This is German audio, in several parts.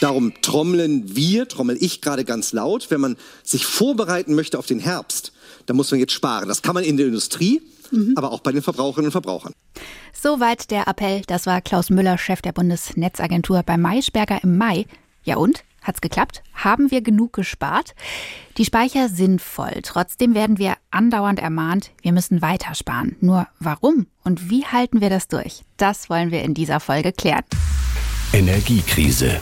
Darum trommeln wir, trommel ich gerade ganz laut, wenn man sich vorbereiten möchte auf den Herbst, dann muss man jetzt sparen. Das kann man in der Industrie, mhm. aber auch bei den Verbraucherinnen und Verbrauchern. Soweit der Appell. Das war Klaus Müller, Chef der Bundesnetzagentur bei Maischberger im Mai. Ja und? Hat's geklappt? Haben wir genug gespart? Die Speicher sind voll. Trotzdem werden wir andauernd ermahnt, wir müssen weiter sparen. Nur warum und wie halten wir das durch? Das wollen wir in dieser Folge klären. Energiekrise.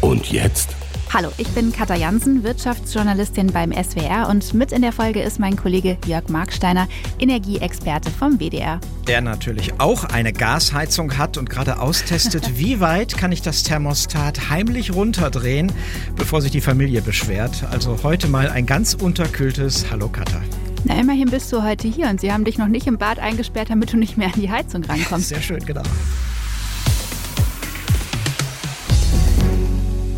Und jetzt? Hallo, ich bin Katja Jansen, Wirtschaftsjournalistin beim SWR und mit in der Folge ist mein Kollege Jörg Marksteiner, Energieexperte vom WDR. Der natürlich auch eine Gasheizung hat und gerade austestet, wie weit kann ich das Thermostat heimlich runterdrehen, bevor sich die Familie beschwert. Also heute mal ein ganz unterkühltes Hallo Katja. Na, immerhin bist du heute hier und sie haben dich noch nicht im Bad eingesperrt, damit du nicht mehr an die Heizung rankommst. Sehr schön, genau.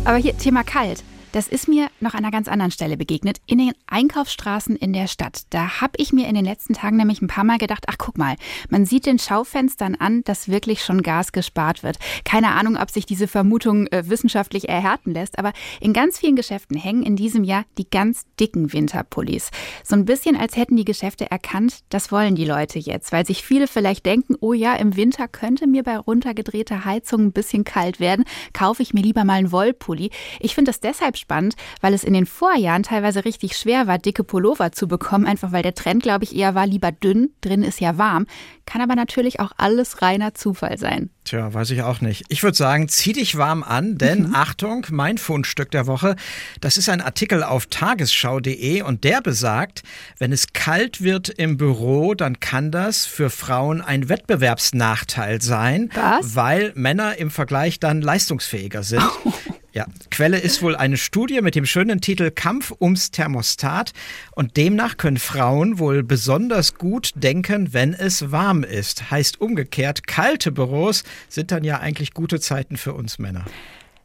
Aber hier Thema kalt. Das ist mir noch an einer ganz anderen Stelle begegnet, in den Einkaufsstraßen in der Stadt. Da habe ich mir in den letzten Tagen nämlich ein paar Mal gedacht, ach guck mal, man sieht den Schaufenstern an, dass wirklich schon Gas gespart wird. Keine Ahnung, ob sich diese Vermutung äh, wissenschaftlich erhärten lässt, aber in ganz vielen Geschäften hängen in diesem Jahr die ganz dicken Winterpullis. So ein bisschen, als hätten die Geschäfte erkannt, das wollen die Leute jetzt, weil sich viele vielleicht denken, oh ja, im Winter könnte mir bei runtergedrehter Heizung ein bisschen kalt werden, kaufe ich mir lieber mal einen Wollpulli. Ich finde das deshalb spannend, weil es in den Vorjahren teilweise richtig schwer war, dicke Pullover zu bekommen, einfach weil der Trend, glaube ich, eher war, lieber dünn, drin ist ja warm. Kann aber natürlich auch alles reiner Zufall sein. Tja, weiß ich auch nicht. Ich würde sagen, zieh dich warm an, denn mhm. Achtung, mein Fundstück der Woche, das ist ein Artikel auf tagesschau.de und der besagt, wenn es kalt wird im Büro, dann kann das für Frauen ein Wettbewerbsnachteil sein, Was? weil Männer im Vergleich dann leistungsfähiger sind. Oh. Ja, Quelle ist wohl eine Studie mit dem schönen Titel Kampf ums Thermostat und demnach können Frauen wohl besonders gut denken, wenn es warm ist. Heißt umgekehrt, kalte Büros sind dann ja eigentlich gute Zeiten für uns Männer.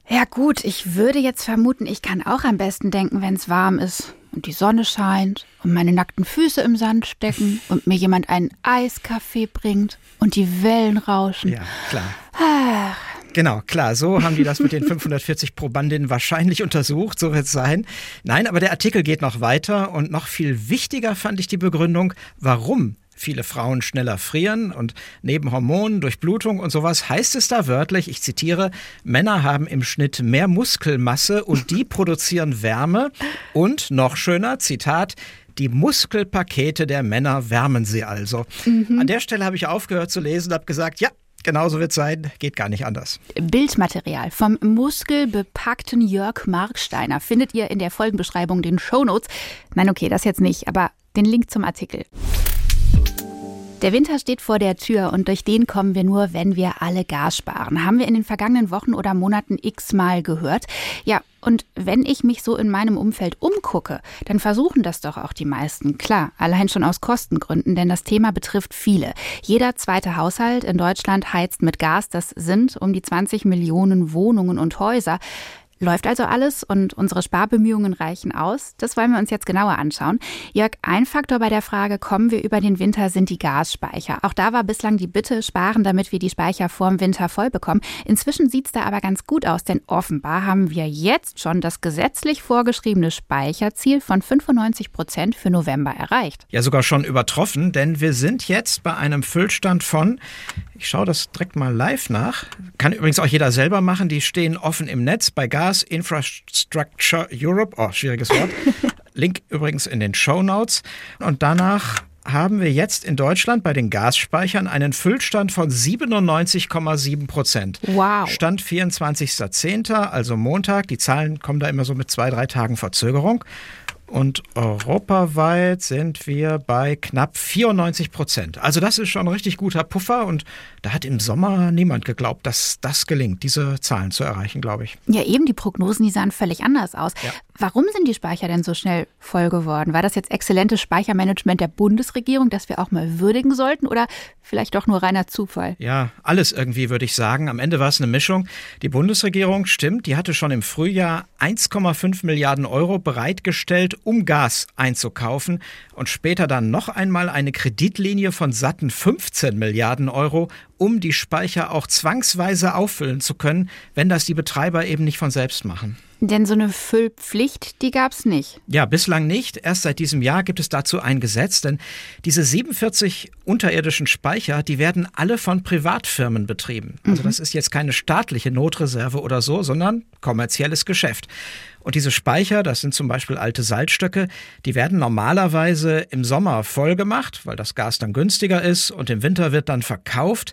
Ja gut, ich würde jetzt vermuten, ich kann auch am besten denken, wenn es warm ist und die Sonne scheint und meine nackten Füße im Sand stecken und mir jemand einen Eiskaffee bringt und die Wellen rauschen. Ja, klar. Ach, Genau, klar, so haben die das mit den 540 Probandinnen wahrscheinlich untersucht, so wird es sein. Nein, aber der Artikel geht noch weiter und noch viel wichtiger fand ich die Begründung, warum viele Frauen schneller frieren und neben Hormonen, Durchblutung und sowas heißt es da wörtlich, ich zitiere, Männer haben im Schnitt mehr Muskelmasse und die produzieren Wärme und noch schöner, Zitat, die Muskelpakete der Männer wärmen sie also. Mhm. An der Stelle habe ich aufgehört zu lesen und habe gesagt, ja, Genauso wird es sein, geht gar nicht anders. Bildmaterial vom muskelbepackten Jörg Marksteiner findet ihr in der Folgenbeschreibung, den Shownotes. Nein, okay, das jetzt nicht, aber den Link zum Artikel. Der Winter steht vor der Tür und durch den kommen wir nur, wenn wir alle Gas sparen. Haben wir in den vergangenen Wochen oder Monaten x-mal gehört. Ja, und wenn ich mich so in meinem Umfeld umgucke, dann versuchen das doch auch die meisten. Klar, allein schon aus Kostengründen, denn das Thema betrifft viele. Jeder zweite Haushalt in Deutschland heizt mit Gas. Das sind um die 20 Millionen Wohnungen und Häuser. Läuft also alles und unsere Sparbemühungen reichen aus? Das wollen wir uns jetzt genauer anschauen. Jörg, ein Faktor bei der Frage, kommen wir über den Winter, sind die Gasspeicher. Auch da war bislang die Bitte, sparen, damit wir die Speicher vorm Winter voll bekommen. Inzwischen sieht es da aber ganz gut aus, denn offenbar haben wir jetzt schon das gesetzlich vorgeschriebene Speicherziel von 95 Prozent für November erreicht. Ja, sogar schon übertroffen, denn wir sind jetzt bei einem Füllstand von, ich schaue das direkt mal live nach, kann übrigens auch jeder selber machen, die stehen offen im Netz bei Gas Gas Infrastructure Europe. Oh, schwieriges Wort. Link übrigens in den Show Notes. Und danach haben wir jetzt in Deutschland bei den Gasspeichern einen Füllstand von 97,7 Prozent. Wow. Stand 24.10., also Montag. Die Zahlen kommen da immer so mit zwei, drei Tagen Verzögerung. Und europaweit sind wir bei knapp 94 Prozent. Also das ist schon ein richtig guter Puffer und da hat im Sommer niemand geglaubt, dass das gelingt, diese Zahlen zu erreichen, glaube ich. Ja, eben die Prognosen, die sahen völlig anders aus. Ja. Warum sind die Speicher denn so schnell voll geworden? War das jetzt exzellentes Speichermanagement der Bundesregierung, das wir auch mal würdigen sollten oder vielleicht doch nur reiner Zufall? Ja, alles irgendwie würde ich sagen. Am Ende war es eine Mischung. Die Bundesregierung, stimmt, die hatte schon im Frühjahr 1,5 Milliarden Euro bereitgestellt, um Gas einzukaufen und später dann noch einmal eine Kreditlinie von satten 15 Milliarden Euro, um die Speicher auch zwangsweise auffüllen zu können, wenn das die Betreiber eben nicht von selbst machen. Denn so eine Füllpflicht, die gab es nicht. Ja, bislang nicht. Erst seit diesem Jahr gibt es dazu ein Gesetz, denn diese 47 unterirdischen Speicher, die werden alle von Privatfirmen betrieben. Also mhm. das ist jetzt keine staatliche Notreserve oder so, sondern kommerzielles Geschäft. Und diese Speicher, das sind zum Beispiel alte Salzstöcke, die werden normalerweise im Sommer voll gemacht, weil das Gas dann günstiger ist und im Winter wird dann verkauft.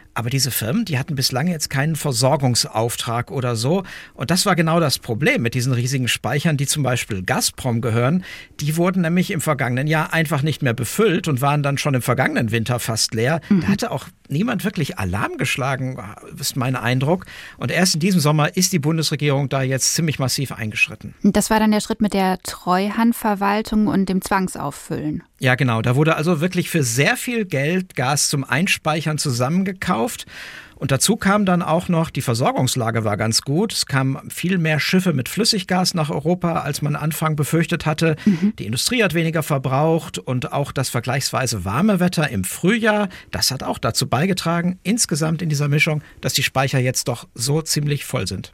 Aber diese Firmen, die hatten bislang jetzt keinen Versorgungsauftrag oder so. Und das war genau das Problem mit diesen riesigen Speichern, die zum Beispiel Gazprom gehören. Die wurden nämlich im vergangenen Jahr einfach nicht mehr befüllt und waren dann schon im vergangenen Winter fast leer. Mhm. Da hatte auch niemand wirklich Alarm geschlagen, ist mein Eindruck. Und erst in diesem Sommer ist die Bundesregierung da jetzt ziemlich massiv eingeschritten. Das war dann der Schritt mit der Treuhandverwaltung und dem Zwangsauffüllen. Ja, genau. Da wurde also wirklich für sehr viel Geld Gas zum Einspeichern zusammengekauft. Und dazu kam dann auch noch, die Versorgungslage war ganz gut. Es kamen viel mehr Schiffe mit Flüssiggas nach Europa, als man Anfang befürchtet hatte. Mhm. Die Industrie hat weniger verbraucht und auch das vergleichsweise warme Wetter im Frühjahr, das hat auch dazu beigetragen, insgesamt in dieser Mischung, dass die Speicher jetzt doch so ziemlich voll sind.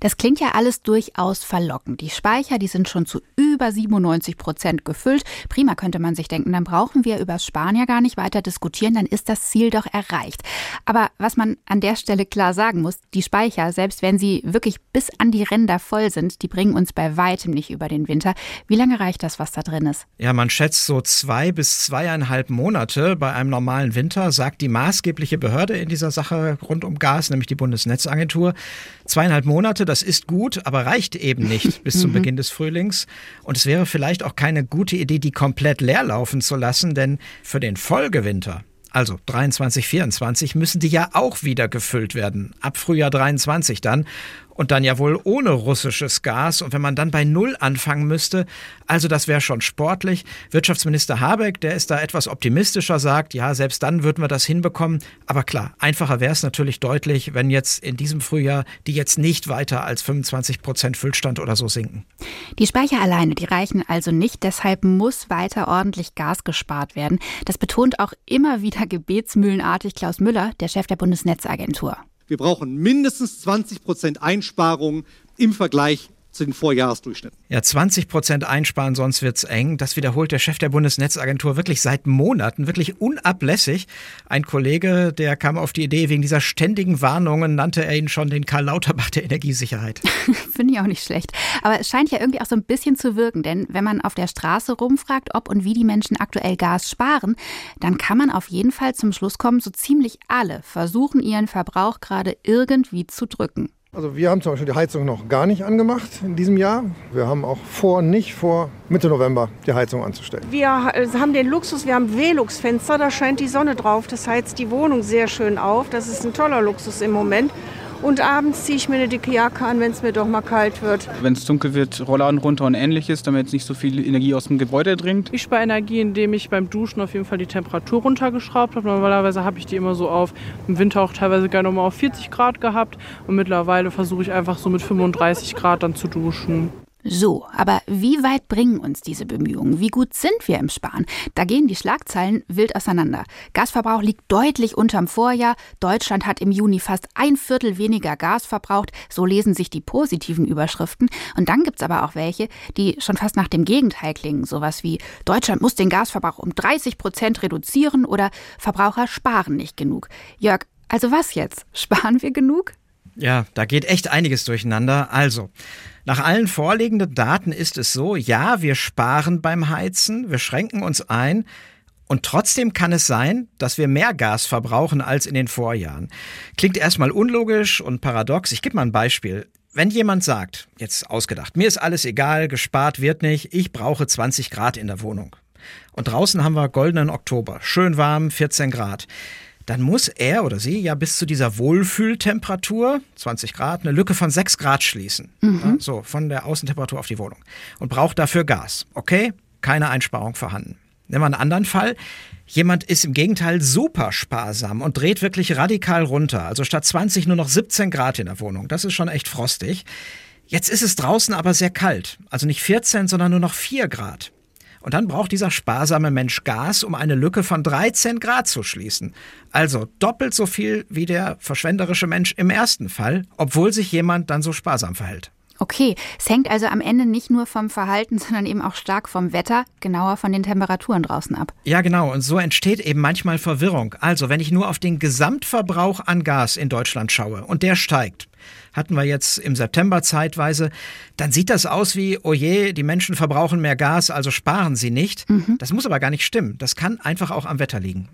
Das klingt ja alles durchaus verlockend. Die Speicher, die sind schon zu über 97 Prozent gefüllt. Prima könnte man sich denken, dann brauchen wir über Spanier gar nicht weiter diskutieren, dann ist das Ziel doch erreicht. Aber was man an der Stelle klar sagen muss, die Speicher, selbst wenn sie wirklich bis an die Ränder voll sind, die bringen uns bei weitem nicht über den Winter. Wie lange reicht das, was da drin ist? Ja, man schätzt so zwei bis zweieinhalb Monate bei einem normalen Winter, sagt die maßgebliche Behörde in dieser Sache rund um Gas, nämlich die Bundesnetzagentur. Zweieinhalb Monate, das ist gut, aber reicht eben nicht bis zum mhm. Beginn des Frühlings. Und es wäre vielleicht auch keine gute Idee, die komplett leer laufen zu lassen, denn für den Folgewinter, also 23, 24, müssen die ja auch wieder gefüllt werden. Ab Frühjahr 23 dann und dann ja wohl ohne russisches Gas. Und wenn man dann bei Null anfangen müsste, also das wäre schon sportlich. Wirtschaftsminister Habeck, der ist da etwas optimistischer, sagt, ja, selbst dann würden wir das hinbekommen. Aber klar, einfacher wäre es natürlich deutlich, wenn jetzt in diesem Frühjahr die jetzt nicht weiter als 25 Prozent Füllstand oder so sinken. Die Speicher alleine, die reichen also nicht. Deshalb muss weiter ordentlich Gas gespart werden. Das betont auch immer wieder gebetsmühlenartig Klaus Müller, der Chef der Bundesnetzagentur. Wir brauchen mindestens 20 Prozent Einsparungen im Vergleich zu den Vorjahresdurchschnitten. Ja, 20 Prozent einsparen, sonst wird's eng. Das wiederholt der Chef der Bundesnetzagentur wirklich seit Monaten, wirklich unablässig. Ein Kollege, der kam auf die Idee, wegen dieser ständigen Warnungen nannte er ihn schon den Karl Lauterbach der Energiesicherheit. Finde ich auch nicht schlecht. Aber es scheint ja irgendwie auch so ein bisschen zu wirken, denn wenn man auf der Straße rumfragt, ob und wie die Menschen aktuell Gas sparen, dann kann man auf jeden Fall zum Schluss kommen, so ziemlich alle versuchen ihren Verbrauch gerade irgendwie zu drücken. Also wir haben zum Beispiel die Heizung noch gar nicht angemacht in diesem Jahr. Wir haben auch vor, nicht vor Mitte November die Heizung anzustellen. Wir haben den Luxus, wir haben Velux-Fenster, da scheint die Sonne drauf. Das heizt die Wohnung sehr schön auf. Das ist ein toller Luxus im Moment. Und abends ziehe ich mir eine dicke Jacke an, wenn es mir doch mal kalt wird. Wenn es dunkel wird, Rollladen runter und ähnliches, damit jetzt nicht so viel Energie aus dem Gebäude dringt. Ich spare Energie, indem ich beim Duschen auf jeden Fall die Temperatur runtergeschraubt habe. Normalerweise habe ich die immer so auf, im Winter auch teilweise gerne mal auf 40 Grad gehabt. Und mittlerweile versuche ich einfach so mit 35 Grad dann zu duschen. So, aber wie weit bringen uns diese Bemühungen? Wie gut sind wir im Sparen? Da gehen die Schlagzeilen wild auseinander. Gasverbrauch liegt deutlich unterm Vorjahr. Deutschland hat im Juni fast ein Viertel weniger Gas verbraucht. So lesen sich die positiven Überschriften. Und dann gibt's aber auch welche, die schon fast nach dem Gegenteil klingen. Sowas wie Deutschland muss den Gasverbrauch um 30 Prozent reduzieren oder Verbraucher sparen nicht genug. Jörg, also was jetzt? Sparen wir genug? Ja, da geht echt einiges durcheinander. Also, nach allen vorliegenden Daten ist es so, ja, wir sparen beim Heizen, wir schränken uns ein, und trotzdem kann es sein, dass wir mehr Gas verbrauchen als in den Vorjahren. Klingt erstmal unlogisch und paradox. Ich gebe mal ein Beispiel. Wenn jemand sagt, jetzt ausgedacht, mir ist alles egal, gespart wird nicht, ich brauche 20 Grad in der Wohnung. Und draußen haben wir goldenen Oktober, schön warm, 14 Grad dann muss er oder sie ja bis zu dieser Wohlfühltemperatur, 20 Grad, eine Lücke von 6 Grad schließen. Mhm. Ja, so, von der Außentemperatur auf die Wohnung. Und braucht dafür Gas. Okay, keine Einsparung vorhanden. Nehmen wir einen anderen Fall. Jemand ist im Gegenteil super sparsam und dreht wirklich radikal runter. Also statt 20 nur noch 17 Grad in der Wohnung. Das ist schon echt frostig. Jetzt ist es draußen aber sehr kalt. Also nicht 14, sondern nur noch 4 Grad. Und dann braucht dieser sparsame Mensch Gas, um eine Lücke von 13 Grad zu schließen. Also doppelt so viel wie der verschwenderische Mensch im ersten Fall, obwohl sich jemand dann so sparsam verhält. Okay, es hängt also am Ende nicht nur vom Verhalten, sondern eben auch stark vom Wetter, genauer von den Temperaturen draußen ab. Ja, genau. Und so entsteht eben manchmal Verwirrung. Also, wenn ich nur auf den Gesamtverbrauch an Gas in Deutschland schaue und der steigt, hatten wir jetzt im September zeitweise, dann sieht das aus wie, oh je, die Menschen verbrauchen mehr Gas, also sparen sie nicht. Mhm. Das muss aber gar nicht stimmen. Das kann einfach auch am Wetter liegen.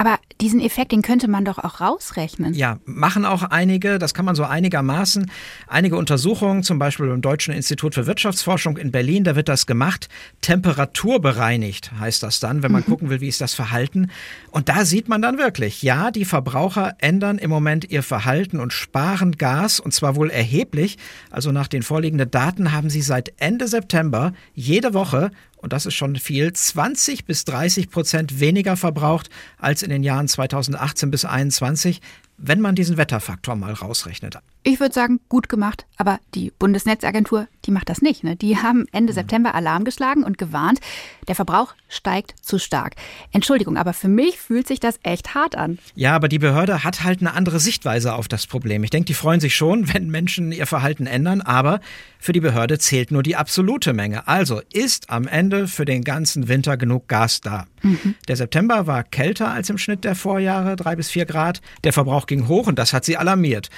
Aber diesen Effekt, den könnte man doch auch rausrechnen. Ja, machen auch einige, das kann man so einigermaßen. Einige Untersuchungen, zum Beispiel beim Deutschen Institut für Wirtschaftsforschung in Berlin, da wird das gemacht. Temperaturbereinigt heißt das dann, wenn man mhm. gucken will, wie ist das Verhalten. Und da sieht man dann wirklich, ja, die Verbraucher ändern im Moment ihr Verhalten und sparen Gas, und zwar wohl erheblich. Also nach den vorliegenden Daten haben sie seit Ende September jede Woche und das ist schon viel, 20 bis 30 Prozent weniger verbraucht als in den Jahren 2018 bis 2021, wenn man diesen Wetterfaktor mal rausrechnet. Ich würde sagen, gut gemacht, aber die Bundesnetzagentur, die macht das nicht. Ne? Die haben Ende. September Alarm geschlagen und gewarnt, der Verbrauch steigt zu stark. Entschuldigung, aber für mich fühlt sich das echt hart an. Ja, aber die Behörde hat halt eine andere Sichtweise auf das Problem. Ich denke, die freuen sich schon, wenn Menschen ihr Verhalten ändern, aber für die Behörde zählt nur die absolute Menge. Also ist am Ende für den ganzen Winter genug Gas da. Mhm. Der September war kälter als im Schnitt der Vorjahre, drei bis vier Grad. Der Verbrauch ging hoch und das hat sie alarmiert.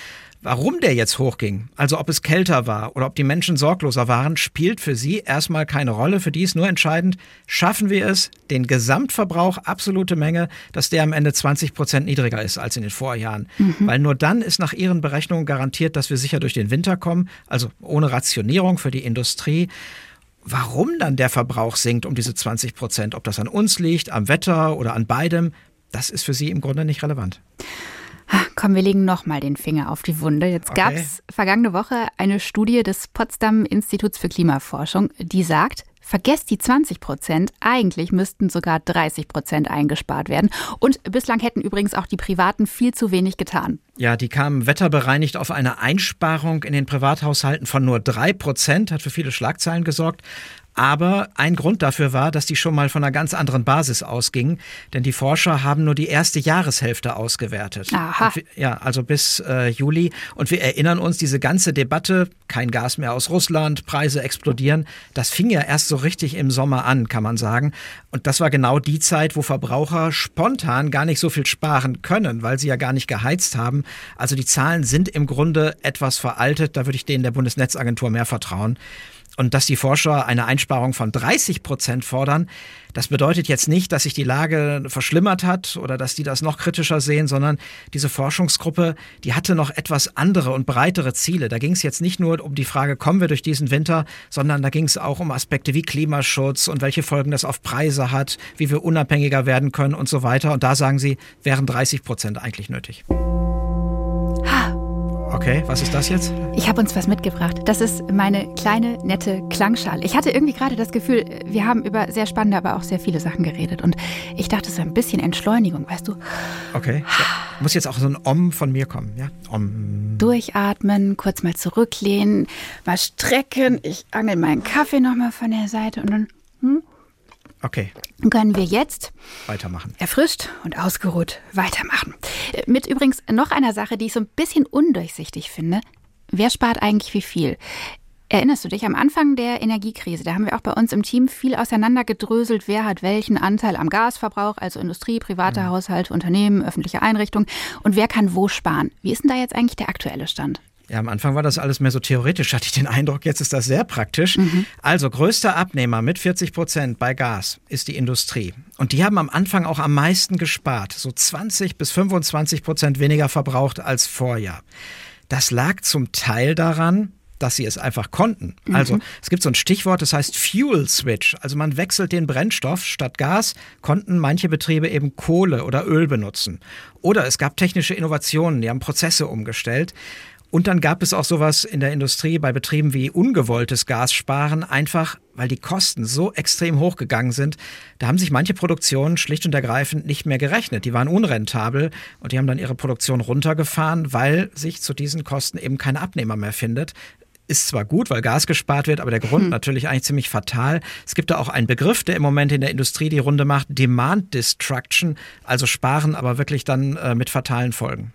Warum der jetzt hochging, also ob es kälter war oder ob die Menschen sorgloser waren, spielt für sie erstmal keine Rolle. Für die ist nur entscheidend, schaffen wir es, den Gesamtverbrauch, absolute Menge, dass der am Ende 20 Prozent niedriger ist als in den Vorjahren. Mhm. Weil nur dann ist nach ihren Berechnungen garantiert, dass wir sicher durch den Winter kommen, also ohne Rationierung für die Industrie. Warum dann der Verbrauch sinkt um diese 20 Prozent, ob das an uns liegt, am Wetter oder an beidem, das ist für sie im Grunde nicht relevant. Komm, wir legen nochmal den Finger auf die Wunde. Jetzt okay. gab es vergangene Woche eine Studie des Potsdam Instituts für Klimaforschung, die sagt, Vergesst die 20 Prozent. Eigentlich müssten sogar 30 Prozent eingespart werden. Und bislang hätten übrigens auch die Privaten viel zu wenig getan. Ja, die kamen wetterbereinigt auf eine Einsparung in den Privathaushalten von nur drei Prozent, hat für viele Schlagzeilen gesorgt. Aber ein Grund dafür war, dass die schon mal von einer ganz anderen Basis ausgingen, denn die Forscher haben nur die erste Jahreshälfte ausgewertet. Aha. Wir, ja, also bis äh, Juli. Und wir erinnern uns, diese ganze Debatte, kein Gas mehr aus Russland, Preise explodieren, das fing ja erst so richtig im Sommer an, kann man sagen. Und das war genau die Zeit, wo Verbraucher spontan gar nicht so viel sparen können, weil sie ja gar nicht geheizt haben. Also die Zahlen sind im Grunde etwas veraltet. Da würde ich denen der Bundesnetzagentur mehr vertrauen. Und dass die Forscher eine Einsparung von 30 Prozent fordern, das bedeutet jetzt nicht, dass sich die Lage verschlimmert hat oder dass die das noch kritischer sehen, sondern diese Forschungsgruppe, die hatte noch etwas andere und breitere Ziele. Da ging es jetzt nicht nur um die Frage, kommen wir durch diesen Winter, sondern da ging es auch um Aspekte wie Klimaschutz und welche Folgen das auf Preise hat, wie wir unabhängiger werden können und so weiter. Und da sagen sie, wären 30 Prozent eigentlich nötig. Okay, was ist das jetzt? Ich habe uns was mitgebracht. Das ist meine kleine, nette Klangschale. Ich hatte irgendwie gerade das Gefühl, wir haben über sehr spannende, aber auch sehr viele Sachen geredet. Und ich dachte, so ein bisschen Entschleunigung, weißt du? Okay. So. Muss jetzt auch so ein Om von mir kommen, ja? Om. Durchatmen, kurz mal zurücklehnen, mal strecken. Ich angel meinen Kaffee nochmal von der Seite und dann. Hm? Okay. Können wir jetzt weitermachen. Erfrischt und ausgeruht weitermachen. Mit übrigens noch einer Sache, die ich so ein bisschen undurchsichtig finde. Wer spart eigentlich wie viel? Erinnerst du dich am Anfang der Energiekrise? Da haben wir auch bei uns im Team viel auseinandergedröselt, wer hat welchen Anteil am Gasverbrauch, also Industrie, private mhm. Haushalte, Unternehmen, öffentliche Einrichtungen und wer kann wo sparen. Wie ist denn da jetzt eigentlich der aktuelle Stand? Ja, am Anfang war das alles mehr so theoretisch, hatte ich den Eindruck. Jetzt ist das sehr praktisch. Mhm. Also größter Abnehmer mit 40 Prozent bei Gas ist die Industrie. Und die haben am Anfang auch am meisten gespart. So 20 bis 25 Prozent weniger verbraucht als Vorjahr. Das lag zum Teil daran, dass sie es einfach konnten. Mhm. Also es gibt so ein Stichwort, das heißt Fuel Switch. Also man wechselt den Brennstoff. Statt Gas konnten manche Betriebe eben Kohle oder Öl benutzen. Oder es gab technische Innovationen, die haben Prozesse umgestellt. Und dann gab es auch sowas in der Industrie bei Betrieben wie ungewolltes Gassparen, einfach weil die Kosten so extrem hochgegangen sind. Da haben sich manche Produktionen schlicht und ergreifend nicht mehr gerechnet. Die waren unrentabel und die haben dann ihre Produktion runtergefahren, weil sich zu diesen Kosten eben kein Abnehmer mehr findet ist zwar gut, weil Gas gespart wird, aber der Grund hm. natürlich eigentlich ziemlich fatal. Es gibt da auch einen Begriff, der im Moment in der Industrie die Runde macht, Demand Destruction, also sparen, aber wirklich dann äh, mit fatalen Folgen.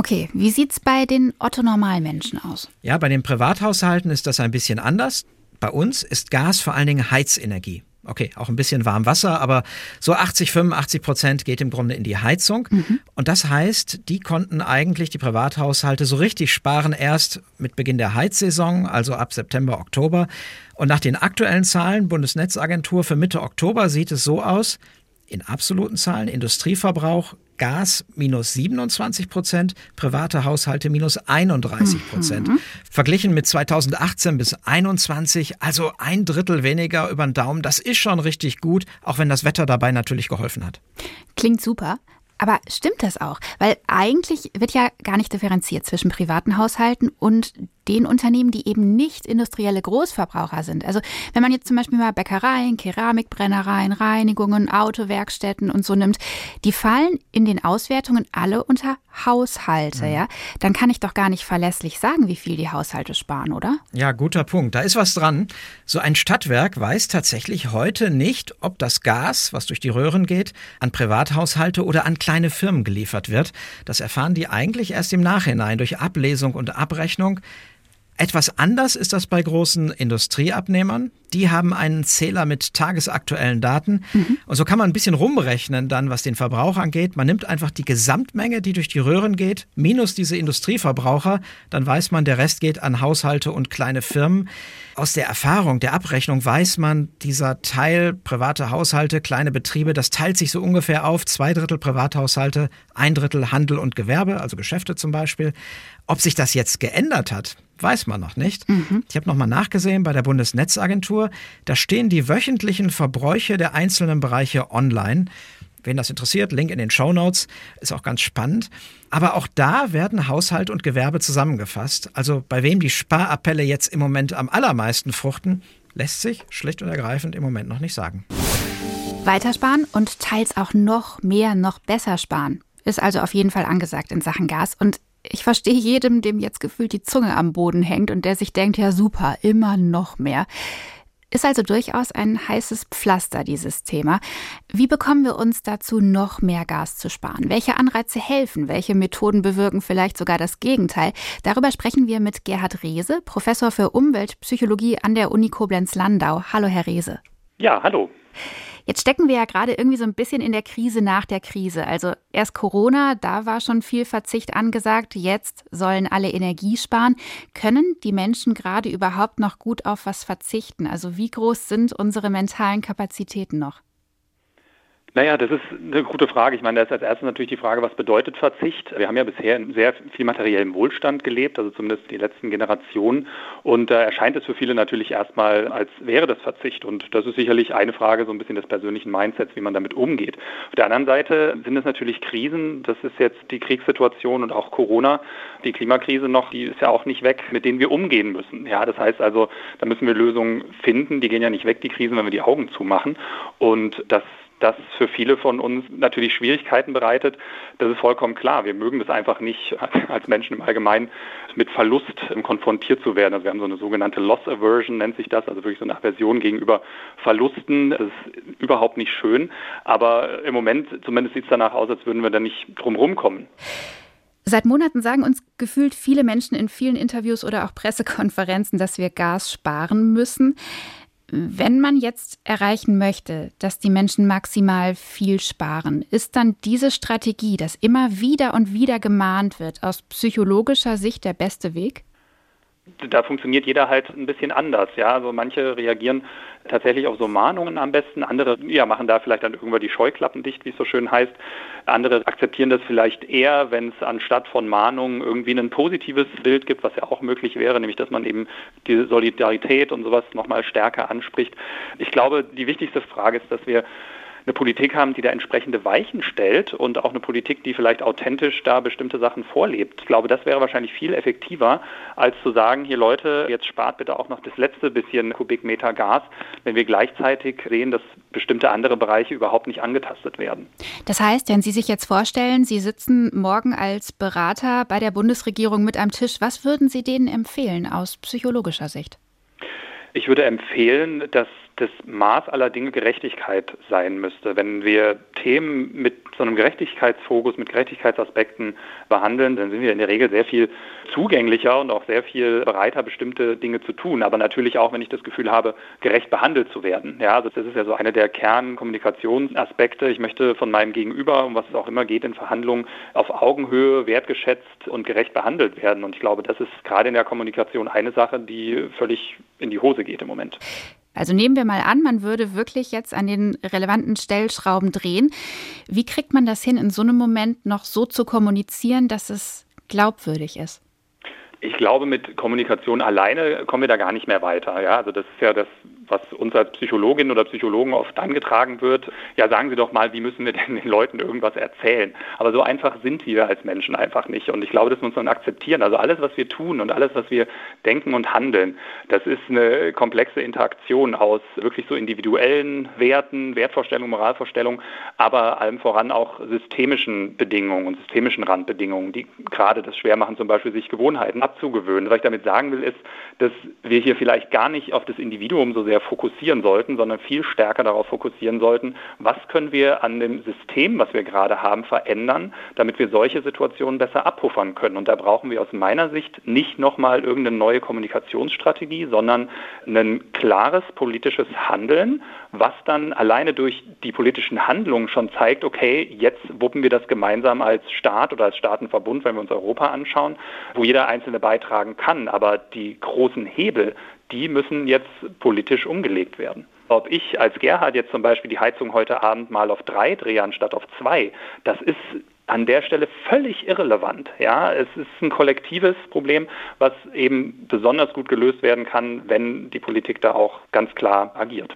Okay, wie sieht es bei den Otto-Normalmenschen aus? Ja, bei den Privathaushalten ist das ein bisschen anders. Bei uns ist Gas vor allen Dingen Heizenergie. Okay, auch ein bisschen Warmwasser, aber so 80, 85 Prozent geht im Grunde in die Heizung. Mhm. Und das heißt, die konnten eigentlich die Privathaushalte so richtig sparen erst mit Beginn der Heizsaison, also ab September, Oktober. Und nach den aktuellen Zahlen Bundesnetzagentur für Mitte Oktober sieht es so aus, in absoluten Zahlen Industrieverbrauch Gas minus 27 Prozent, private Haushalte minus 31 Prozent. Mhm. Verglichen mit 2018 bis 2021, also ein Drittel weniger über den Daumen. Das ist schon richtig gut, auch wenn das Wetter dabei natürlich geholfen hat. Klingt super. Aber stimmt das auch? Weil eigentlich wird ja gar nicht differenziert zwischen privaten Haushalten und den Unternehmen, die eben nicht industrielle Großverbraucher sind. Also wenn man jetzt zum Beispiel mal Bäckereien, Keramikbrennereien, Reinigungen, Autowerkstätten und so nimmt, die fallen in den Auswertungen alle unter Haushalte, mhm. ja? Dann kann ich doch gar nicht verlässlich sagen, wie viel die Haushalte sparen, oder? Ja, guter Punkt. Da ist was dran. So ein Stadtwerk weiß tatsächlich heute nicht, ob das Gas, was durch die Röhren geht, an Privathaushalte oder an kleine Firmen geliefert wird. Das erfahren die eigentlich erst im Nachhinein durch Ablesung und Abrechnung. Etwas anders ist das bei großen Industrieabnehmern. Die haben einen Zähler mit tagesaktuellen Daten. Mhm. Und so kann man ein bisschen rumrechnen dann, was den Verbrauch angeht. Man nimmt einfach die Gesamtmenge, die durch die Röhren geht, minus diese Industrieverbraucher. Dann weiß man, der Rest geht an Haushalte und kleine Firmen. Aus der Erfahrung, der Abrechnung weiß man, dieser Teil private Haushalte, kleine Betriebe, das teilt sich so ungefähr auf. Zwei Drittel Privathaushalte, ein Drittel Handel und Gewerbe, also Geschäfte zum Beispiel. Ob sich das jetzt geändert hat, weiß man noch nicht. Mhm. Ich habe nochmal nachgesehen bei der Bundesnetzagentur. Da stehen die wöchentlichen Verbräuche der einzelnen Bereiche online. Wen das interessiert, Link in den Show Notes, ist auch ganz spannend. Aber auch da werden Haushalt und Gewerbe zusammengefasst. Also bei wem die Sparappelle jetzt im Moment am allermeisten fruchten, lässt sich schlicht und ergreifend im Moment noch nicht sagen. Weitersparen und teils auch noch mehr, noch besser sparen. Ist also auf jeden Fall angesagt in Sachen Gas. Und ich verstehe jedem, dem jetzt gefühlt die Zunge am Boden hängt und der sich denkt, ja super, immer noch mehr. Ist also durchaus ein heißes Pflaster, dieses Thema. Wie bekommen wir uns dazu, noch mehr Gas zu sparen? Welche Anreize helfen? Welche Methoden bewirken vielleicht sogar das Gegenteil? Darüber sprechen wir mit Gerhard Rehse, Professor für Umweltpsychologie an der Uni Koblenz-Landau. Hallo, Herr Rehse. Ja, hallo. Jetzt stecken wir ja gerade irgendwie so ein bisschen in der Krise nach der Krise. Also erst Corona, da war schon viel Verzicht angesagt. Jetzt sollen alle Energie sparen. Können die Menschen gerade überhaupt noch gut auf was verzichten? Also wie groß sind unsere mentalen Kapazitäten noch? Naja, das ist eine gute Frage. Ich meine, da ist als erstes natürlich die Frage, was bedeutet Verzicht? Wir haben ja bisher in sehr viel materiellem Wohlstand gelebt, also zumindest die letzten Generationen. Und da erscheint es für viele natürlich erstmal, als wäre das Verzicht. Und das ist sicherlich eine Frage so ein bisschen des persönlichen Mindsets, wie man damit umgeht. Auf der anderen Seite sind es natürlich Krisen. Das ist jetzt die Kriegssituation und auch Corona, die Klimakrise noch, die ist ja auch nicht weg, mit denen wir umgehen müssen. Ja, das heißt also, da müssen wir Lösungen finden. Die gehen ja nicht weg, die Krisen, wenn wir die Augen zumachen. Und das das für viele von uns natürlich Schwierigkeiten bereitet. Das ist vollkommen klar. Wir mögen das einfach nicht als Menschen im Allgemeinen mit Verlust konfrontiert zu werden. Also wir haben so eine sogenannte Loss Aversion, nennt sich das, also wirklich so eine Aversion gegenüber Verlusten. Das ist überhaupt nicht schön. Aber im Moment zumindest sieht es danach aus, als würden wir da nicht drum rumkommen. Seit Monaten sagen uns gefühlt viele Menschen in vielen Interviews oder auch Pressekonferenzen, dass wir Gas sparen müssen. Wenn man jetzt erreichen möchte, dass die Menschen maximal viel sparen, ist dann diese Strategie, dass immer wieder und wieder gemahnt wird, aus psychologischer Sicht der beste Weg? Da funktioniert jeder halt ein bisschen anders. Ja, also manche reagieren tatsächlich auf so Mahnungen am besten, andere ja, machen da vielleicht dann irgendwann die Scheuklappen dicht, wie es so schön heißt. Andere akzeptieren das vielleicht eher, wenn es anstatt von Mahnungen irgendwie ein positives Bild gibt, was ja auch möglich wäre, nämlich dass man eben die Solidarität und sowas nochmal stärker anspricht. Ich glaube, die wichtigste Frage ist, dass wir eine Politik haben, die da entsprechende Weichen stellt und auch eine Politik, die vielleicht authentisch da bestimmte Sachen vorlebt. Ich glaube, das wäre wahrscheinlich viel effektiver, als zu sagen, hier Leute, jetzt spart bitte auch noch das letzte bisschen Kubikmeter Gas, wenn wir gleichzeitig sehen, dass bestimmte andere Bereiche überhaupt nicht angetastet werden. Das heißt, wenn Sie sich jetzt vorstellen, Sie sitzen morgen als Berater bei der Bundesregierung mit am Tisch, was würden Sie denen empfehlen aus psychologischer Sicht? Ich würde empfehlen, dass das Maß aller Dinge Gerechtigkeit sein müsste. Wenn wir Themen mit so einem Gerechtigkeitsfokus, mit Gerechtigkeitsaspekten behandeln, dann sind wir in der Regel sehr viel zugänglicher und auch sehr viel bereiter, bestimmte Dinge zu tun. Aber natürlich auch, wenn ich das Gefühl habe, gerecht behandelt zu werden. Ja, also das ist ja so eine der Kernkommunikationsaspekte. Ich möchte von meinem Gegenüber, um was es auch immer geht in Verhandlungen, auf Augenhöhe wertgeschätzt und gerecht behandelt werden. Und ich glaube, das ist gerade in der Kommunikation eine Sache, die völlig in die Hose geht im Moment. Also nehmen wir mal an, man würde wirklich jetzt an den relevanten Stellschrauben drehen. Wie kriegt man das hin, in so einem Moment noch so zu kommunizieren, dass es glaubwürdig ist? Ich glaube, mit Kommunikation alleine kommen wir da gar nicht mehr weiter. Ja, also das ist ja das was uns als Psychologin oder Psychologen oft angetragen wird, ja sagen Sie doch mal, wie müssen wir denn den Leuten irgendwas erzählen? Aber so einfach sind wir als Menschen einfach nicht. Und ich glaube, das muss man akzeptieren. Also alles, was wir tun und alles, was wir denken und handeln, das ist eine komplexe Interaktion aus wirklich so individuellen Werten, Wertvorstellungen, Moralvorstellungen, aber allem voran auch systemischen Bedingungen und systemischen Randbedingungen, die gerade das schwer machen, zum Beispiel sich Gewohnheiten abzugewöhnen. Was ich damit sagen will, ist, dass wir hier vielleicht gar nicht auf das Individuum so sehr fokussieren sollten, sondern viel stärker darauf fokussieren sollten, was können wir an dem System, was wir gerade haben, verändern, damit wir solche Situationen besser abpuffern können. Und da brauchen wir aus meiner Sicht nicht nochmal irgendeine neue Kommunikationsstrategie, sondern ein klares politisches Handeln, was dann alleine durch die politischen Handlungen schon zeigt, okay, jetzt wuppen wir das gemeinsam als Staat oder als Staatenverbund, wenn wir uns Europa anschauen, wo jeder Einzelne beitragen kann. Aber die großen Hebel, die müssen jetzt politisch umgelegt werden. Ob ich als Gerhard jetzt zum Beispiel die Heizung heute Abend mal auf drei drehe anstatt auf zwei, das ist an der Stelle völlig irrelevant. Ja, es ist ein kollektives Problem, was eben besonders gut gelöst werden kann, wenn die Politik da auch ganz klar agiert.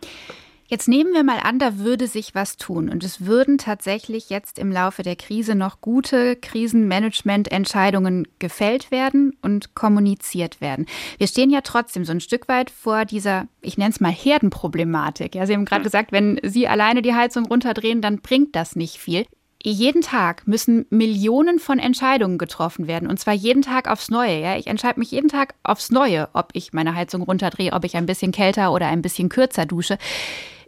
Jetzt nehmen wir mal an, da würde sich was tun und es würden tatsächlich jetzt im Laufe der Krise noch gute Krisenmanagement-Entscheidungen gefällt werden und kommuniziert werden. Wir stehen ja trotzdem so ein Stück weit vor dieser, ich nenne es mal Herdenproblematik. Ja, Sie haben gerade gesagt, wenn Sie alleine die Heizung runterdrehen, dann bringt das nicht viel. Jeden Tag müssen Millionen von Entscheidungen getroffen werden und zwar jeden Tag aufs Neue. Ja, ich entscheide mich jeden Tag aufs Neue, ob ich meine Heizung runterdrehe, ob ich ein bisschen kälter oder ein bisschen kürzer dusche.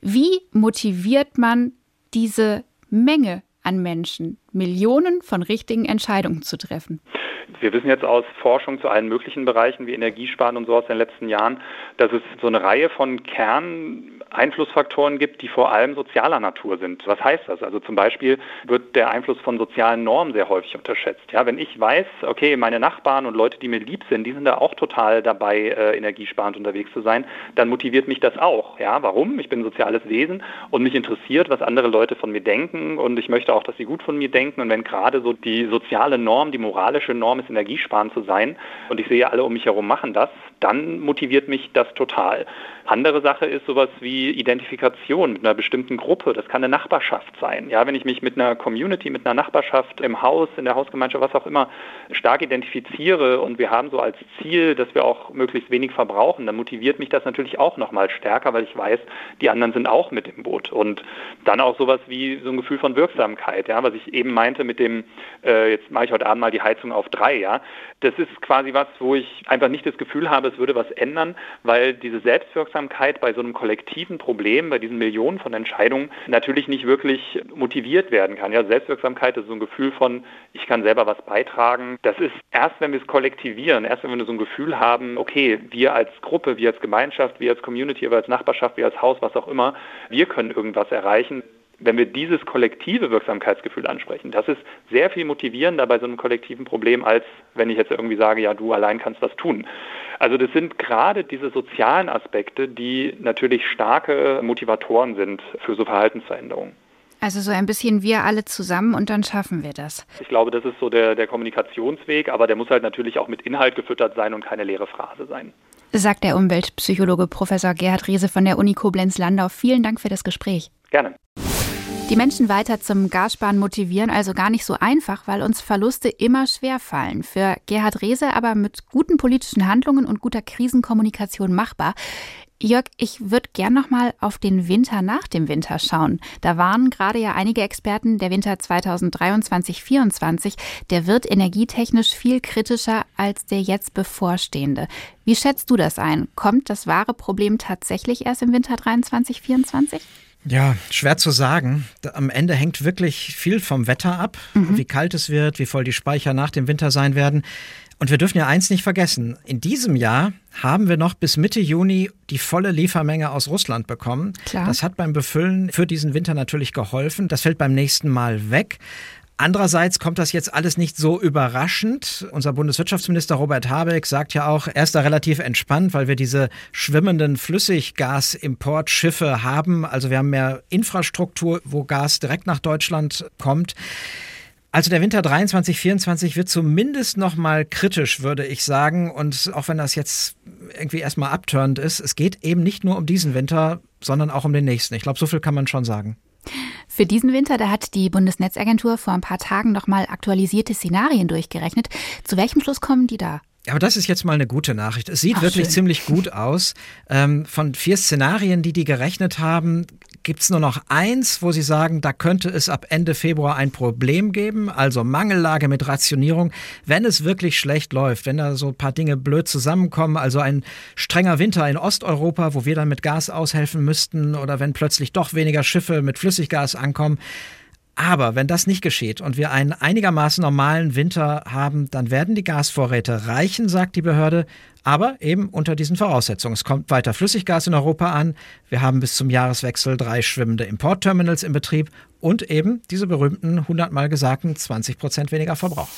Wie motiviert man diese Menge an Menschen, Millionen von richtigen Entscheidungen zu treffen? Wir wissen jetzt aus Forschung zu allen möglichen Bereichen wie Energiesparen und so aus den letzten Jahren, dass es so eine Reihe von Kerneinflussfaktoren gibt, die vor allem sozialer Natur sind. Was heißt das? Also zum Beispiel wird der Einfluss von sozialen Normen sehr häufig unterschätzt. Ja, wenn ich weiß, okay, meine Nachbarn und Leute, die mir lieb sind, die sind da auch total dabei, äh, energiesparend unterwegs zu sein, dann motiviert mich das auch. Ja, warum? Ich bin ein soziales Wesen und mich interessiert, was andere Leute von mir denken und ich möchte auch, dass sie gut von mir denken. Und wenn gerade so die soziale Norm, die moralische Norm ist, energiesparend zu sein und ich sehe, alle um mich herum machen das, dann motiviert mich das total. Andere Sache ist sowas wie Identifikation mit einer bestimmten Gruppe. Das kann eine Nachbarschaft sein. Ja, wenn ich mich mit einer Community, mit einer Nachbarschaft im Haus, in der Hausgemeinschaft, was auch immer, stark identifiziere und wir haben so als Ziel, dass wir auch möglichst wenig verbrauchen, dann motiviert mich das natürlich auch nochmal stärker, weil ich weiß, die anderen sind auch mit im Boot. Und dann auch sowas wie so ein Gefühl von Wirksamkeit, ja, was ich eben meinte mit dem, äh, jetzt mache ich heute Abend mal die Heizung auf drei, ja. Das ist quasi was, wo ich einfach nicht das Gefühl habe, es würde was ändern, weil diese Selbstwirksamkeit bei so einem kollektiven Problem, bei diesen Millionen von Entscheidungen natürlich nicht wirklich motiviert werden kann. Ja, Selbstwirksamkeit ist so ein Gefühl von, ich kann selber was beitragen. Das ist erst, wenn wir es kollektivieren, erst wenn wir so ein Gefühl haben, okay, wir als Gruppe, wir als Gemeinschaft, wir als Community, wir als Nachbarschaft, wir als Haus, was auch immer, wir können irgendwas erreichen wenn wir dieses kollektive Wirksamkeitsgefühl ansprechen, das ist sehr viel motivierender bei so einem kollektiven Problem, als wenn ich jetzt irgendwie sage, ja, du allein kannst das tun. Also das sind gerade diese sozialen Aspekte, die natürlich starke Motivatoren sind für so Verhaltensveränderungen. Also so ein bisschen wir alle zusammen und dann schaffen wir das. Ich glaube, das ist so der, der Kommunikationsweg, aber der muss halt natürlich auch mit Inhalt gefüttert sein und keine leere Phrase sein. Sagt der Umweltpsychologe Professor Gerhard Riese von der Uni Koblenz-Landau. Vielen Dank für das Gespräch. Gerne. Die Menschen weiter zum Gassparen motivieren, also gar nicht so einfach, weil uns Verluste immer schwer fallen. Für Gerhard Rehse aber mit guten politischen Handlungen und guter Krisenkommunikation machbar. Jörg, ich würde gern noch mal auf den Winter nach dem Winter schauen. Da waren gerade ja einige Experten, der Winter 2023-24, der wird energietechnisch viel kritischer als der jetzt bevorstehende. Wie schätzt du das ein? Kommt das wahre Problem tatsächlich erst im Winter 23-24? Ja, schwer zu sagen. Am Ende hängt wirklich viel vom Wetter ab, mhm. wie kalt es wird, wie voll die Speicher nach dem Winter sein werden. Und wir dürfen ja eins nicht vergessen. In diesem Jahr haben wir noch bis Mitte Juni die volle Liefermenge aus Russland bekommen. Klar. Das hat beim Befüllen für diesen Winter natürlich geholfen. Das fällt beim nächsten Mal weg. Andererseits kommt das jetzt alles nicht so überraschend. Unser Bundeswirtschaftsminister Robert Habeck sagt ja auch, er ist da relativ entspannt, weil wir diese schwimmenden Flüssiggasimportschiffe haben. Also wir haben mehr Infrastruktur, wo Gas direkt nach Deutschland kommt. Also der Winter 23, 24 wird zumindest noch mal kritisch, würde ich sagen. Und auch wenn das jetzt irgendwie erstmal abturnt ist, es geht eben nicht nur um diesen Winter, sondern auch um den nächsten. Ich glaube, so viel kann man schon sagen. Für diesen Winter, da hat die Bundesnetzagentur vor ein paar Tagen nochmal aktualisierte Szenarien durchgerechnet. Zu welchem Schluss kommen die da? Aber das ist jetzt mal eine gute Nachricht. Es sieht Ach, wirklich schön. ziemlich gut aus. Ähm, von vier Szenarien, die die gerechnet haben, gibt es nur noch eins, wo sie sagen, da könnte es ab Ende Februar ein Problem geben, also Mangellage mit Rationierung, wenn es wirklich schlecht läuft, wenn da so ein paar Dinge blöd zusammenkommen, also ein strenger Winter in Osteuropa, wo wir dann mit Gas aushelfen müssten oder wenn plötzlich doch weniger Schiffe mit Flüssiggas ankommen, aber wenn das nicht geschieht und wir einen einigermaßen normalen Winter haben, dann werden die Gasvorräte reichen, sagt die Behörde, aber eben unter diesen Voraussetzungen. Es kommt weiter Flüssiggas in Europa an. Wir haben bis zum Jahreswechsel drei schwimmende Importterminals in Betrieb und eben diese berühmten hundertmal gesagten 20 Prozent weniger Verbrauch.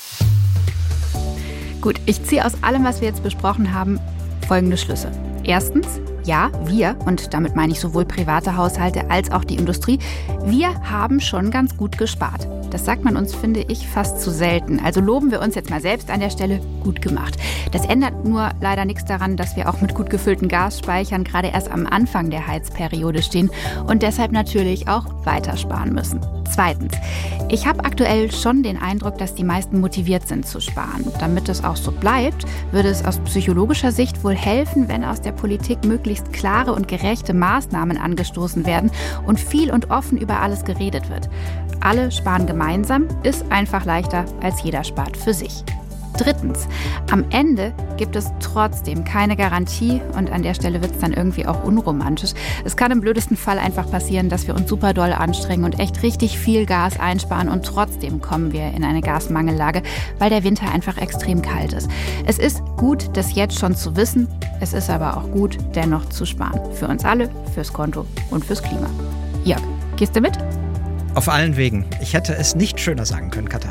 Gut, ich ziehe aus allem, was wir jetzt besprochen haben, folgende Schlüsse. Erstens, ja, wir, und damit meine ich sowohl private Haushalte als auch die Industrie, wir haben schon ganz gut gespart. Das sagt man uns, finde ich, fast zu selten. Also loben wir uns jetzt mal selbst an der Stelle gut gemacht. Das ändert nur leider nichts daran, dass wir auch mit gut gefüllten Gasspeichern gerade erst am Anfang der Heizperiode stehen und deshalb natürlich auch weiter sparen müssen. Zweitens, ich habe aktuell schon den Eindruck, dass die meisten motiviert sind zu sparen. Damit es auch so bleibt, würde es aus psychologischer Sicht wohl helfen, wenn aus der Politik möglichst klare und gerechte Maßnahmen angestoßen werden und viel und offen über alles geredet wird. Alle sparen gemeinsam ist einfach leichter als jeder spart für sich. Drittens, am Ende gibt es trotzdem keine Garantie und an der Stelle wird es dann irgendwie auch unromantisch. Es kann im blödesten Fall einfach passieren, dass wir uns super doll anstrengen und echt richtig viel Gas einsparen und trotzdem kommen wir in eine Gasmangellage, weil der Winter einfach extrem kalt ist. Es ist gut, das jetzt schon zu wissen, es ist aber auch gut, dennoch zu sparen. Für uns alle, fürs Konto und fürs Klima. Jörg, gehst du mit? Auf allen Wegen. Ich hätte es nicht schöner sagen können, Katha.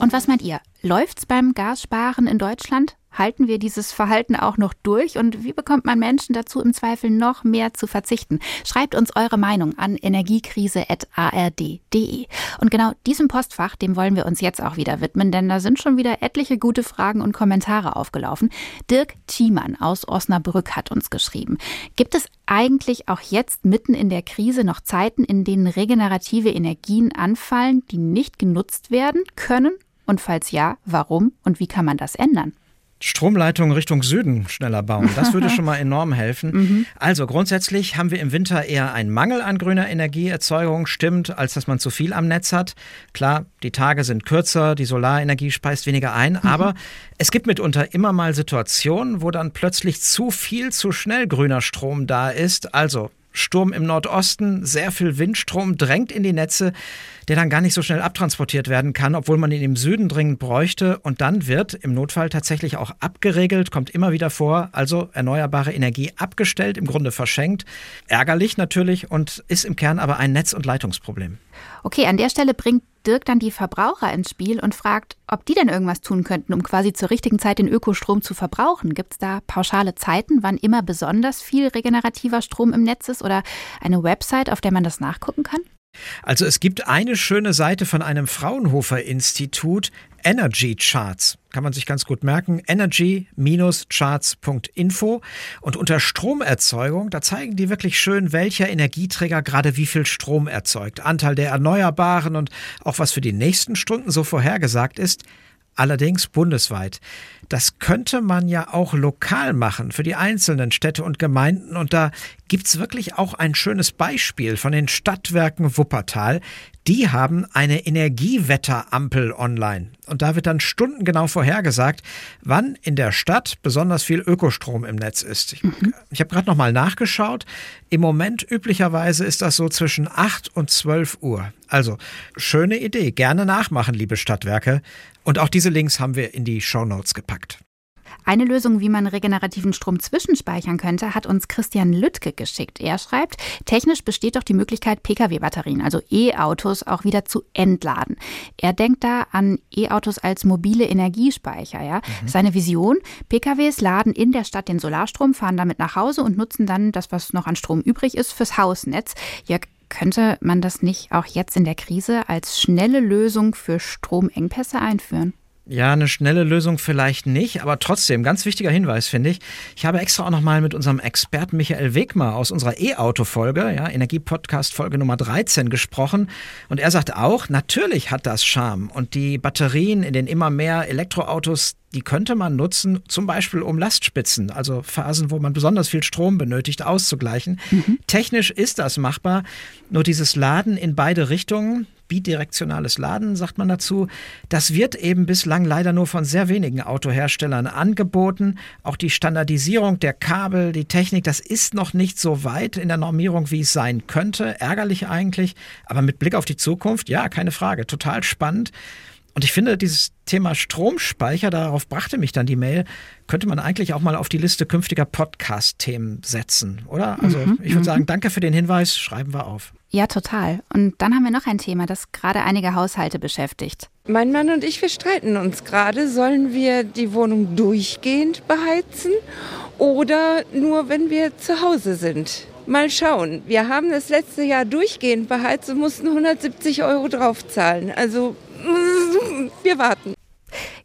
Und was meint ihr? Läuft's beim Gassparen in Deutschland? Halten wir dieses Verhalten auch noch durch? Und wie bekommt man Menschen dazu, im Zweifel noch mehr zu verzichten? Schreibt uns eure Meinung an energiekrise.ard.de. Und genau diesem Postfach, dem wollen wir uns jetzt auch wieder widmen, denn da sind schon wieder etliche gute Fragen und Kommentare aufgelaufen. Dirk Thiemann aus Osnabrück hat uns geschrieben. Gibt es eigentlich auch jetzt mitten in der Krise noch Zeiten, in denen regenerative Energien anfallen, die nicht genutzt werden können? Und falls ja, warum und wie kann man das ändern? Stromleitungen Richtung Süden schneller bauen. Das würde schon mal enorm helfen. mhm. Also grundsätzlich haben wir im Winter eher einen Mangel an grüner Energieerzeugung, stimmt, als dass man zu viel am Netz hat. Klar, die Tage sind kürzer, die Solarenergie speist weniger ein, mhm. aber es gibt mitunter immer mal Situationen, wo dann plötzlich zu viel, zu schnell grüner Strom da ist. Also Sturm im Nordosten, sehr viel Windstrom drängt in die Netze, der dann gar nicht so schnell abtransportiert werden kann, obwohl man ihn im Süden dringend bräuchte. Und dann wird im Notfall tatsächlich auch abgeregelt, kommt immer wieder vor, also erneuerbare Energie abgestellt, im Grunde verschenkt. Ärgerlich natürlich und ist im Kern aber ein Netz- und Leitungsproblem. Okay, an der Stelle bringt Dirk dann die Verbraucher ins Spiel und fragt, ob die denn irgendwas tun könnten, um quasi zur richtigen Zeit den Ökostrom zu verbrauchen. Gibt es da pauschale Zeiten, wann immer besonders viel regenerativer Strom im Netz ist oder eine Website, auf der man das nachgucken kann? Also es gibt eine schöne Seite von einem Fraunhofer Institut, Energy Charts. Kann man sich ganz gut merken. Energy-charts.info. Und unter Stromerzeugung, da zeigen die wirklich schön, welcher Energieträger gerade wie viel Strom erzeugt. Anteil der Erneuerbaren und auch was für die nächsten Stunden so vorhergesagt ist allerdings bundesweit. Das könnte man ja auch lokal machen für die einzelnen Städte und Gemeinden. Und da gibt's wirklich auch ein schönes Beispiel von den Stadtwerken Wuppertal. Die haben eine Energiewetterampel online. Und da wird dann stundengenau vorhergesagt, wann in der Stadt besonders viel Ökostrom im Netz ist. Ich, mhm. ich habe gerade noch mal nachgeschaut. Im Moment üblicherweise ist das so zwischen 8 und 12 Uhr. Also schöne Idee. Gerne nachmachen, liebe Stadtwerke. Und auch diese Links haben wir in die Show Notes gepackt. Eine Lösung, wie man regenerativen Strom zwischenspeichern könnte, hat uns Christian Lüttke geschickt. Er schreibt, technisch besteht doch die Möglichkeit, Pkw-Batterien, also E-Autos, auch wieder zu entladen. Er denkt da an E-Autos als mobile Energiespeicher. Ja? Mhm. Seine Vision, PKWs laden in der Stadt den Solarstrom, fahren damit nach Hause und nutzen dann das, was noch an Strom übrig ist, fürs Hausnetz. Jörg, könnte man das nicht auch jetzt in der Krise als schnelle Lösung für Stromengpässe einführen? Ja, eine schnelle Lösung vielleicht nicht, aber trotzdem, ganz wichtiger Hinweis, finde ich. Ich habe extra auch nochmal mit unserem Experten Michael Wegmer aus unserer E-Auto-Folge, ja, Energie-Podcast-Folge Nummer 13 gesprochen. Und er sagt auch, natürlich hat das Charme. Und die Batterien in den immer mehr Elektroautos, die könnte man nutzen, zum Beispiel um Lastspitzen, also Phasen, wo man besonders viel Strom benötigt, auszugleichen. Mhm. Technisch ist das machbar. Nur dieses Laden in beide Richtungen, bidirektionales Laden, sagt man dazu. Das wird eben bislang leider nur von sehr wenigen Autoherstellern angeboten. Auch die Standardisierung der Kabel, die Technik, das ist noch nicht so weit in der Normierung, wie es sein könnte. Ärgerlich eigentlich, aber mit Blick auf die Zukunft, ja, keine Frage, total spannend. Und ich finde, dieses Thema Stromspeicher, darauf brachte mich dann die Mail, könnte man eigentlich auch mal auf die Liste künftiger Podcast-Themen setzen, oder? Also mhm, ich würde mhm. sagen, danke für den Hinweis, schreiben wir auf. Ja, total. Und dann haben wir noch ein Thema, das gerade einige Haushalte beschäftigt. Mein Mann und ich, wir streiten uns gerade. Sollen wir die Wohnung durchgehend beheizen oder nur, wenn wir zu Hause sind? Mal schauen. Wir haben das letzte Jahr durchgehend beheizt und mussten 170 Euro draufzahlen. Also, wir warten.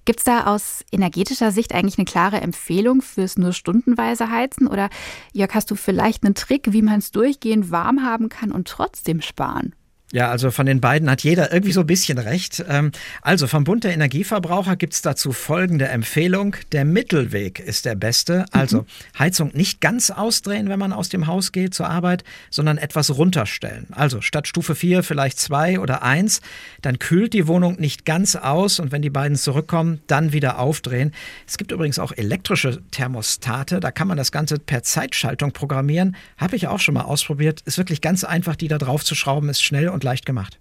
Gibt es da aus energetischer Sicht eigentlich eine klare Empfehlung fürs nur stundenweise Heizen? Oder Jörg, hast du vielleicht einen Trick, wie man es durchgehend warm haben kann und trotzdem sparen? Ja, also von den beiden hat jeder irgendwie so ein bisschen recht. Ähm, also vom Bund der Energieverbraucher gibt es dazu folgende Empfehlung. Der Mittelweg ist der beste. Also mhm. Heizung nicht ganz ausdrehen, wenn man aus dem Haus geht zur Arbeit, sondern etwas runterstellen. Also statt Stufe 4 vielleicht 2 oder 1. Dann kühlt die Wohnung nicht ganz aus und wenn die beiden zurückkommen, dann wieder aufdrehen. Es gibt übrigens auch elektrische Thermostate. Da kann man das Ganze per Zeitschaltung programmieren. Habe ich auch schon mal ausprobiert. Ist wirklich ganz einfach, die da drauf zu schrauben, ist schnell und leicht gemacht.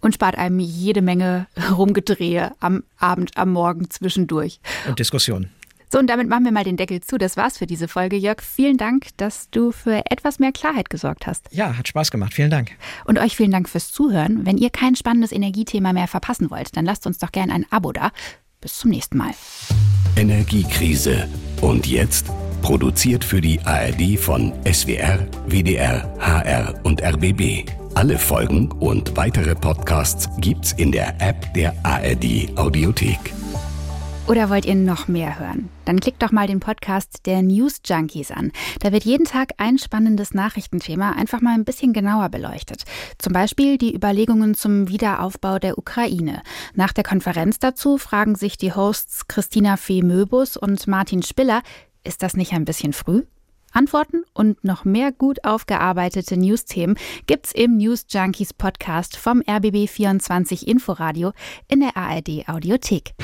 Und spart einem jede Menge Rumgedrehe am Abend, am Morgen zwischendurch. Und Diskussionen. So, und damit machen wir mal den Deckel zu. Das war's für diese Folge. Jörg, vielen Dank, dass du für etwas mehr Klarheit gesorgt hast. Ja, hat Spaß gemacht. Vielen Dank. Und euch vielen Dank fürs Zuhören. Wenn ihr kein spannendes Energiethema mehr verpassen wollt, dann lasst uns doch gerne ein Abo da. Bis zum nächsten Mal. Energiekrise. Und jetzt? Produziert für die ARD von SWR, WDR, HR und RBB. Alle Folgen und weitere Podcasts gibt's in der App der ARD Audiothek. Oder wollt ihr noch mehr hören? Dann klickt doch mal den Podcast der News Junkies an. Da wird jeden Tag ein spannendes Nachrichtenthema einfach mal ein bisschen genauer beleuchtet. Zum Beispiel die Überlegungen zum Wiederaufbau der Ukraine. Nach der Konferenz dazu fragen sich die Hosts Christina Fee Möbus und Martin Spiller, ist das nicht ein bisschen früh? Antworten und noch mehr gut aufgearbeitete News-Themen gibt's im News Junkies Podcast vom RBB24 Inforadio in der ARD Audiothek.